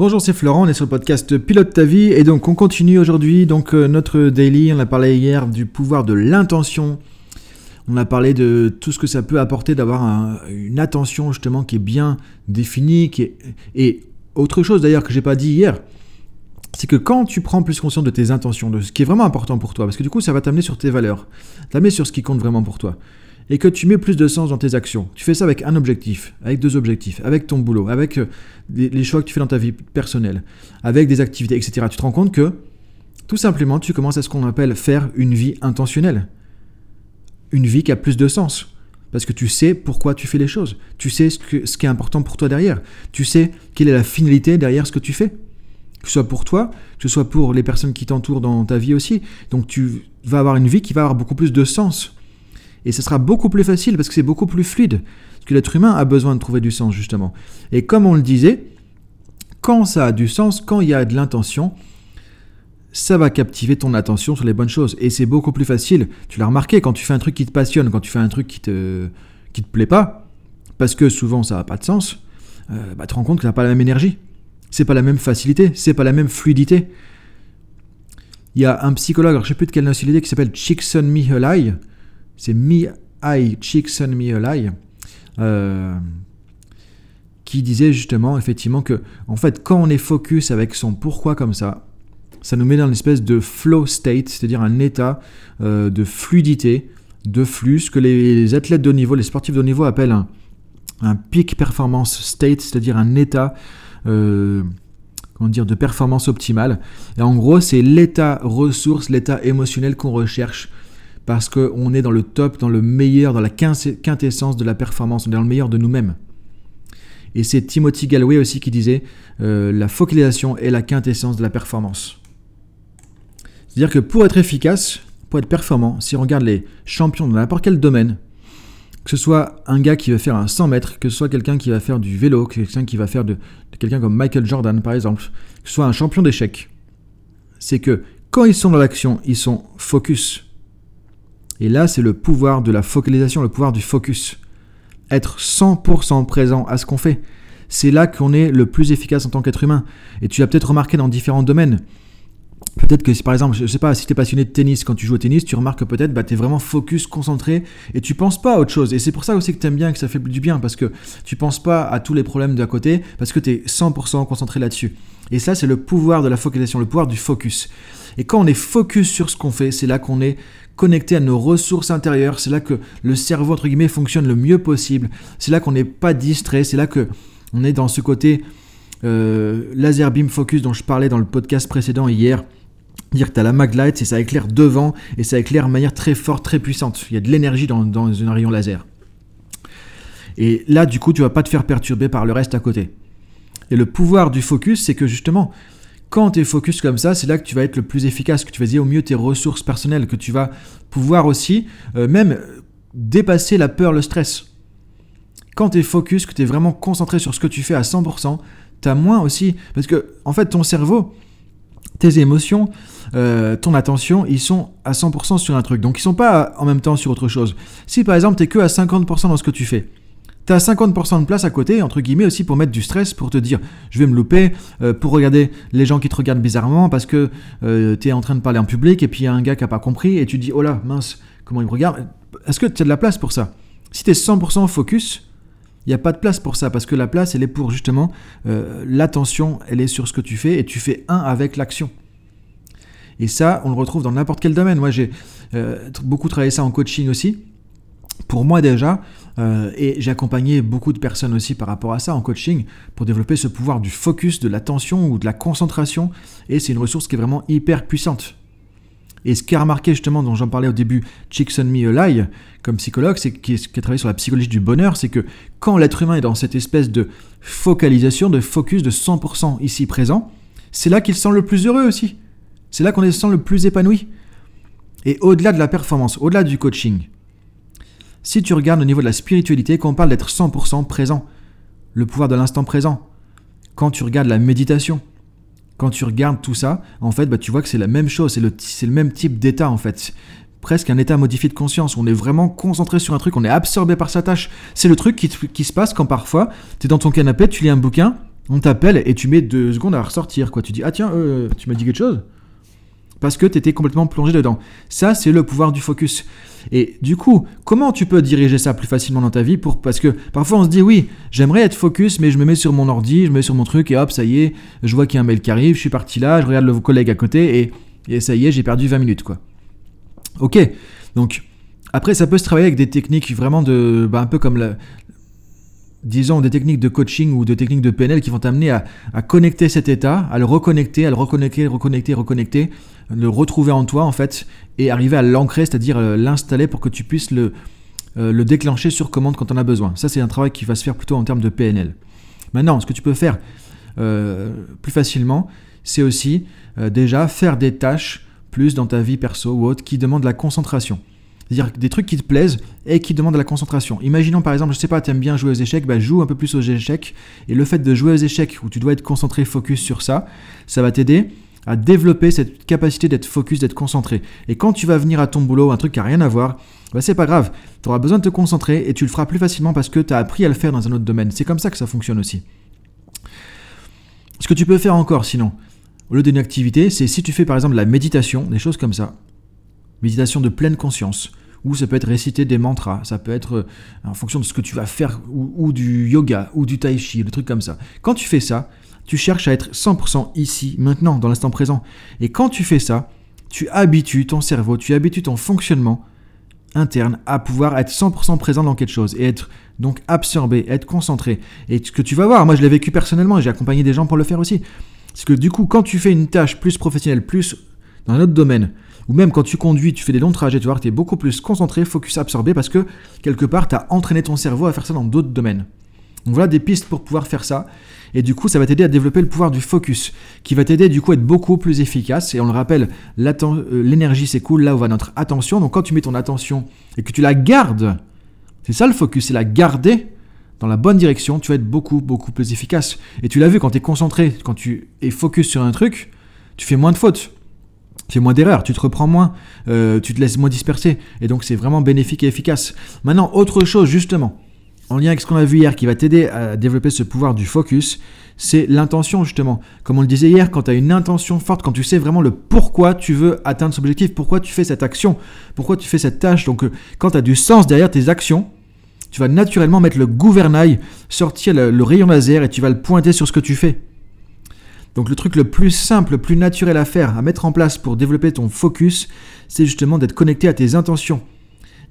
Bonjour, c'est Florent, on est sur le podcast Pilote ta vie et donc on continue aujourd'hui donc euh, notre daily, on a parlé hier du pouvoir de l'intention. On a parlé de tout ce que ça peut apporter d'avoir une attention justement qui est bien définie et autre chose d'ailleurs que j'ai pas dit hier, c'est que quand tu prends plus conscience de tes intentions, de ce qui est vraiment important pour toi, parce que du coup ça va t'amener sur tes valeurs, t'amener sur ce qui compte vraiment pour toi et que tu mets plus de sens dans tes actions. Tu fais ça avec un objectif, avec deux objectifs, avec ton boulot, avec euh, les choix que tu fais dans ta vie personnelle, avec des activités, etc. Tu te rends compte que tout simplement tu commences à ce qu'on appelle faire une vie intentionnelle. Une vie qui a plus de sens. Parce que tu sais pourquoi tu fais les choses. Tu sais ce, ce qui est important pour toi derrière. Tu sais quelle est la finalité derrière ce que tu fais. Que ce soit pour toi, que ce soit pour les personnes qui t'entourent dans ta vie aussi. Donc tu vas avoir une vie qui va avoir beaucoup plus de sens. Et ce sera beaucoup plus facile parce que c'est beaucoup plus fluide. Parce que l'être humain a besoin de trouver du sens, justement. Et comme on le disait, quand ça a du sens, quand il y a de l'intention, ça va captiver ton attention sur les bonnes choses. Et c'est beaucoup plus facile. Tu l'as remarqué, quand tu fais un truc qui te passionne, quand tu fais un truc qui te, qui te plaît pas, parce que souvent ça n'a pas de sens, euh, bah, tu te rends compte que ça n'a pas la même énergie. C'est pas la même facilité, c'est pas la même fluidité. Il y a un psychologue, alors je sais plus de quelle nationalité, qui s'appelle Csikszentmihalyi, c'est Mi-Ai Csikszentmihalyi, euh, qui disait justement effectivement que en fait quand on est focus avec son pourquoi comme ça, ça nous met dans une espèce de flow state, c'est-à-dire un état euh, de fluidité, de flux, ce que les, athlètes de haut niveau, les sportifs de haut niveau appellent un, un peak performance state, c'est-à-dire un état euh, comment dire, de performance optimale. Et en gros, c'est l'état ressource, l'état émotionnel qu'on recherche parce qu'on est dans le top, dans le meilleur, dans la quintessence de la performance, on est dans le meilleur de nous-mêmes. Et c'est Timothy Galloway aussi qui disait euh, la focalisation est la quintessence de la performance. C'est-à-dire que pour être efficace, pour être performant, si on regarde les champions dans n'importe quel domaine, que ce soit un gars qui va faire un 100 mètres, que ce soit quelqu'un qui va faire du vélo, que quelqu'un qui va faire de, de quelqu'un comme Michael Jordan par exemple, que ce soit un champion d'échecs, c'est que quand ils sont dans l'action, ils sont focus, et là, c'est le pouvoir de la focalisation, le pouvoir du focus. Être 100% présent à ce qu'on fait. C'est là qu'on est le plus efficace en tant qu'être humain. Et tu l'as peut-être remarqué dans différents domaines. Peut-être que si par exemple, je sais pas, si tu es passionné de tennis, quand tu joues au tennis, tu remarques que peut-être bah, tu es vraiment focus, concentré, et tu penses pas à autre chose. Et c'est pour ça aussi que tu aimes bien, que ça fait du bien, parce que tu penses pas à tous les problèmes d'à côté, parce que tu es 100% concentré là-dessus. Et ça, c'est le pouvoir de la focalisation, le pouvoir du focus. Et quand on est focus sur ce qu'on fait, c'est là qu'on est connecté à nos ressources intérieures, c'est là que le cerveau, entre guillemets, fonctionne le mieux possible, c'est là qu'on n'est pas distrait, c'est là que on est dans ce côté euh, laser beam focus dont je parlais dans le podcast précédent hier. Dire que tu as la maglite et ça éclaire devant et ça éclaire de manière très forte, très puissante. Il y a de l'énergie dans, dans un rayon laser. Et là, du coup, tu vas pas te faire perturber par le reste à côté. Et le pouvoir du focus, c'est que justement, quand tu es focus comme ça, c'est là que tu vas être le plus efficace, que tu vas dire au mieux tes ressources personnelles, que tu vas pouvoir aussi euh, même dépasser la peur, le stress. Quand tu es focus, que tu es vraiment concentré sur ce que tu fais à 100%, tu as moins aussi. Parce que, en fait, ton cerveau, tes émotions, euh, ton attention, ils sont à 100% sur un truc. Donc, ils sont pas en même temps sur autre chose. Si par exemple, tu es que à 50% dans ce que tu fais, tu as 50% de place à côté, entre guillemets, aussi pour mettre du stress, pour te dire je vais me louper, euh, pour regarder les gens qui te regardent bizarrement parce que euh, tu es en train de parler en public et puis il y a un gars qui n'a pas compris et tu dis oh là, mince, comment il me regarde Est-ce que tu as de la place pour ça? Si tu es 100% focus, il n'y a pas de place pour ça parce que la place, elle est pour justement l'attention, elle est sur ce que tu fais et tu fais un avec l'action. Et ça, on le retrouve dans n'importe quel domaine. Moi, j'ai beaucoup travaillé ça en coaching aussi pour moi déjà, euh, et j'ai accompagné beaucoup de personnes aussi par rapport à ça en coaching, pour développer ce pouvoir du focus, de l'attention ou de la concentration, et c'est une ressource qui est vraiment hyper puissante. Et ce qui a remarqué justement, dont j'en parlais au début, Csikszentmihalyi, comme psychologue, c'est qui, qui a travaillé sur la psychologie du bonheur, c'est que quand l'être humain est dans cette espèce de focalisation, de focus de 100% ici présent, c'est là qu'il se sent le plus heureux aussi. C'est là qu'on se sent le plus épanoui. Et au-delà de la performance, au-delà du coaching, si tu regardes au niveau de la spiritualité, quand on parle d'être 100% présent, le pouvoir de l'instant présent, quand tu regardes la méditation, quand tu regardes tout ça, en fait, bah, tu vois que c'est la même chose, c'est le, même type d'état en fait. Presque un état modifié de conscience. On est vraiment concentré sur un truc, on est absorbé par sa tâche. C'est le truc qui, qui se passe quand parfois tu es dans ton canapé, tu lis un bouquin, On t'appelle et tu mets deux secondes à ressortir. Quoi. Tu dis, ah tiens, euh, tu m'as dit quelque chose? Parce que tu étais complètement plongé dedans. Ça, c'est le pouvoir du focus. Et du coup, comment tu peux diriger ça plus facilement dans ta vie pour parce que parfois on se dit oui, j'aimerais être focus, mais je me mets sur mon ordi, je me mets sur mon truc et hop, ça y est, je vois qu'il y a un mail qui arrive, je suis parti là, je regarde le collègue à côté et, ça y est, j'ai perdu 20 minutes quoi. Ok, donc après ça peut se travailler avec des techniques vraiment de, bah, un peu comme la, disons, des techniques de coaching ou de techniques de PNL qui vont t'amener à, connecter cet état, à le reconnecter, à le reconnecter, reconnecter, reconnecter, le retrouver en toi en fait, et arriver à l'ancrer, c'est-à-dire euh, l'installer pour que tu puisses le, euh, le déclencher sur commande quand on a besoin. Ça, c'est un travail qui va se faire plutôt en termes de PNL. Maintenant, ce que tu peux faire euh, plus facilement, c'est aussi déjà faire des tâches plus dans ta vie perso ou autre qui demandent de la concentration. C'est-à-dire des trucs qui te plaisent et qui demandent de la concentration. Imaginons par exemple, je sais pas, tu aimes bien jouer aux échecs, bah joue un peu plus aux échecs. Et le fait de jouer aux échecs où tu dois être concentré, focus sur ça, ça va t'aider à développer cette capacité d'être focus, d'être concentré. Et quand tu vas venir à ton boulot, un truc qui n'a rien à voir, bah c'est pas grave. Tu auras besoin de te concentrer et tu le feras plus facilement parce que tu as appris à le faire dans un autre domaine. C'est comme ça que ça fonctionne aussi. Ce que tu peux faire encore sinon, au lieu d'une activité, c'est si tu fais par exemple la méditation, des choses comme ça. Méditation de pleine conscience ou ça peut être réciter des mantras, ça peut être euh, en fonction de ce que tu vas faire, ou, du yoga, ou du tai chi, des trucs comme ça. Quand tu fais ça, tu cherches à être 100% ici, maintenant, dans l'instant présent. Et quand tu fais ça, tu habitues ton cerveau, tu habitues ton fonctionnement interne à pouvoir être 100% présent dans quelque chose et être donc absorbé, être concentré. Et ce que tu vas voir, moi je l'ai vécu personnellement et j'ai accompagné des gens pour le faire aussi. Parce que du coup, quand tu fais une tâche plus professionnelle, plus dans un autre domaine, ou même quand tu conduis, tu fais des longs trajets, tu vois tu es beaucoup plus concentré, focus, absorbé, parce que quelque part, tu as entraîné ton cerveau à faire ça dans d'autres domaines. Donc voilà des pistes pour pouvoir faire ça. Et du coup, ça va t'aider à développer le pouvoir du focus, qui va t'aider du coup à être beaucoup plus efficace. Et on le rappelle, euh, l'énergie cool, là où va notre attention. Donc quand tu mets ton attention et que tu la gardes, c'est ça le focus, c'est la garder dans la bonne direction, tu vas être beaucoup, beaucoup plus efficace. Et tu l'as vu, quand tu es concentré, quand tu es focus sur un truc, tu fais moins de fautes tu fais moins d'erreurs, tu te reprends moins, euh, tu te laisses moins disperser. Et donc c'est vraiment bénéfique et efficace. Maintenant, autre chose justement, en lien avec ce qu'on a vu hier, qui va t'aider à développer ce pouvoir du focus, c'est l'intention justement. Comme on le disait hier, quand tu as une intention forte, quand tu sais vraiment le pourquoi tu veux atteindre cet objectif, pourquoi tu fais cette action, pourquoi tu fais cette tâche, donc euh, quand tu as du sens derrière tes actions, tu vas naturellement mettre le gouvernail, sortir le rayon laser et tu vas le pointer sur ce que tu fais. Donc le truc le plus simple, le plus naturel à faire, à mettre en place pour développer ton focus, c'est justement d'être connecté à tes intentions.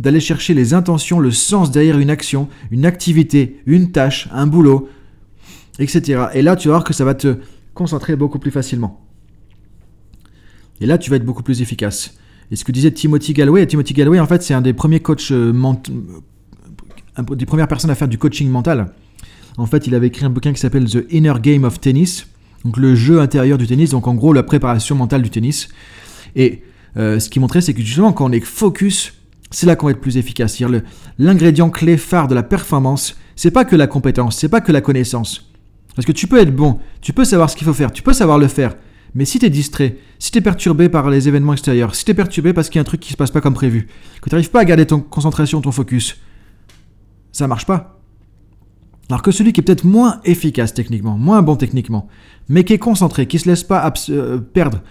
D'aller chercher les intentions, le sens derrière une action, une activité, une tâche, un boulot, etc. Et là, tu vas voir que ça va te concentrer beaucoup plus facilement. Et là, tu vas être beaucoup plus efficace. Et ce que disait Timothy Galloway, Timothy Galloway, en fait, c'est un des premiers coachs, euh, des premières personnes à faire du coaching mental. En fait, il avait écrit un bouquin qui s'appelle The Inner Game of Tennis donc le jeu intérieur du tennis, donc en gros la préparation mentale du tennis. Et euh, ce qui montrait, c'est que justement quand on est focus, c'est là qu'on va être plus efficace. L'ingrédient clé phare de la performance, c'est pas que la compétence, c'est pas que la connaissance. Parce que tu peux être bon, tu peux savoir ce qu'il faut faire, tu peux savoir le faire. Mais si tu es distrait, si tu es perturbé par les événements extérieurs, si tu es perturbé parce qu'il y a un truc qui se passe pas comme prévu, que tu n'arrives pas à garder ton concentration, ton focus, ça marche pas. Alors que celui qui est peut-être moins efficace techniquement, moins bon techniquement, mais qui est concentré, qui ne se laisse pas euh, perdre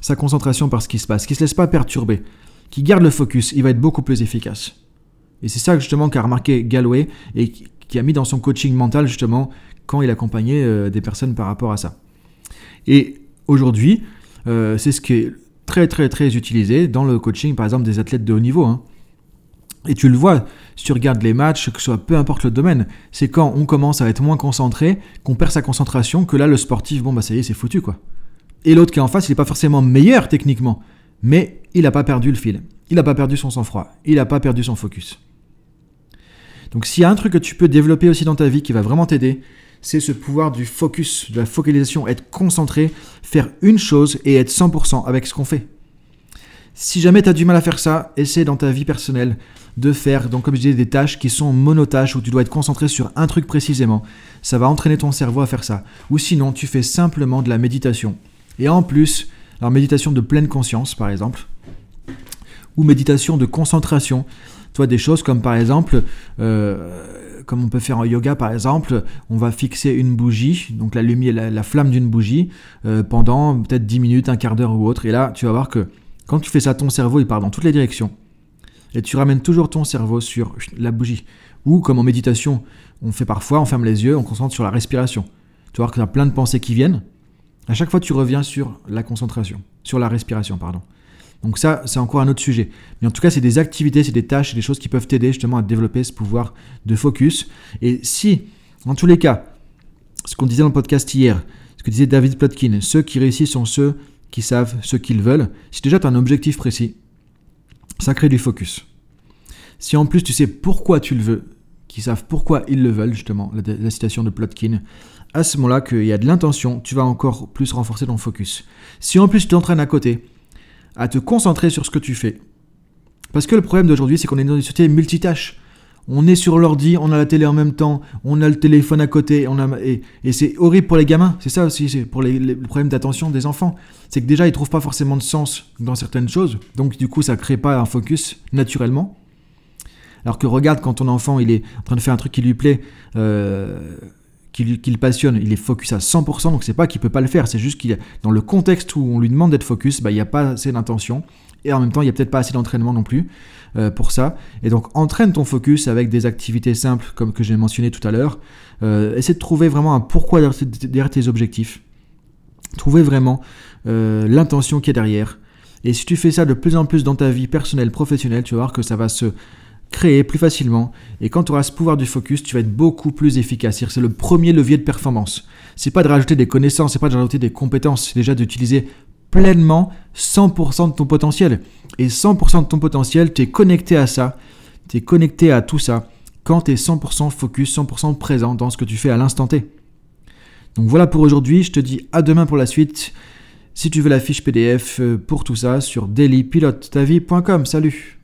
sa concentration par ce qui se passe, qui se laisse pas perturber, qui garde le focus, il va être beaucoup plus efficace. Et c'est ça justement qu'a remarqué Galway et qui a mis dans son coaching mental justement quand il accompagnait euh, des personnes par rapport à ça. Et aujourd'hui, euh, c'est ce qui est très très très utilisé dans le coaching par exemple des athlètes de haut niveau. Hein. Et tu le vois, si tu regardes les matchs, que ce soit peu importe le domaine, c'est quand on commence à être moins concentré, qu'on perd sa concentration, que là le sportif, bon bah ça y est, c'est foutu quoi. Et l'autre qui est en face, il n'est pas forcément meilleur techniquement, mais il n'a pas perdu le fil, il n'a pas perdu son sang-froid, il n'a pas perdu son focus. Donc s'il y a un truc que tu peux développer aussi dans ta vie qui va vraiment t'aider, c'est ce pouvoir du focus, de la focalisation, être concentré, faire une chose et être 100% avec ce qu'on fait. Si jamais tu as du mal à faire ça, essaie dans ta vie personnelle de faire, donc comme je disais, des tâches qui sont monotâches où tu dois être concentré sur un truc précisément. Ça va entraîner ton cerveau à faire ça. Ou sinon, tu fais simplement de la méditation. Et en plus, alors méditation de pleine conscience, par exemple, ou méditation de concentration. Toi, des choses comme par exemple, euh, comme on peut faire en yoga par exemple, on va fixer une bougie, donc la lumière, la, flamme d'une bougie, euh, pendant peut-être 10 minutes, un quart d'heure ou autre. Et là, tu vas voir que quand tu fais ça, ton cerveau il part dans toutes les directions. Et tu ramènes toujours ton cerveau sur la bougie. Ou comme en méditation, on fait parfois, on ferme les yeux, on concentre sur la respiration. Tu voir que tu as plein de pensées qui viennent. À chaque fois, tu reviens sur la concentration, sur la respiration, pardon. Donc ça, c'est encore un autre sujet. Mais en tout cas, c'est des activités, c'est des tâches, c'est des choses qui peuvent t'aider justement à développer ce pouvoir de focus. Et si, en tous les cas, ce qu'on disait dans le podcast hier, ce que disait David Plotkin, ceux qui réussissent sont ceux qui savent ce qu'ils veulent. Si déjà tu as un objectif précis, ça crée du focus. Si en plus tu sais pourquoi tu le veux, qui savent pourquoi ils le veulent, justement, la, citation de Plotkin, à ce moment-là qu'il y a de l'intention, tu vas encore plus renforcer ton focus. Si en plus tu t'entraînes à côté, à te concentrer sur ce que tu fais. Parce que le problème d'aujourd'hui, c'est qu'on est dans une société multitâche. On est sur l'ordi, on a la télé en même temps, on a le téléphone à côté, on a, et, c'est horrible pour les gamins. C'est ça aussi, c'est pour les, les problèmes d'attention des enfants. C'est que déjà, ils trouvent pas forcément de sens dans certaines choses. Donc, du coup, ça crée pas un focus naturellement. Alors que regarde, quand ton enfant il est en train de faire un truc qui lui plaît, euh, qui, le passionne, il est focus à 100%, donc c'est pas qu'il peut pas le faire, c'est juste qu'il dans le contexte où on lui demande d'être focus, bah, il n'y a pas assez d'intention, et en même temps il n'y a peut-être pas assez d'entraînement non plus euh, pour ça. Et donc entraîne ton focus avec des activités simples comme que j'ai mentionné tout à l'heure. Euh, essaie de trouver vraiment un pourquoi derrière tes objectifs. Trouver vraiment euh, l'intention qui est derrière. Et si tu fais ça de plus en plus dans ta vie personnelle, professionnelle, tu vas voir que ça va se créer plus facilement. Et quand tu auras ce pouvoir du focus, tu vas être beaucoup plus efficace. C'est le premier levier de performance. C'est pas de rajouter des connaissances, c'est pas de rajouter des compétences, c'est déjà d'utiliser pleinement 100% de ton potentiel. Et 100% de ton potentiel, tu es connecté à ça, tu es connecté à tout ça quand tu es 100% focus, 100% présent dans ce que tu fais à l'instant T. Donc voilà pour aujourd'hui, je te dis à demain pour la suite. Si tu veux la fiche PDF euh, pour tout ça sur dailypilotetavie.com. Salut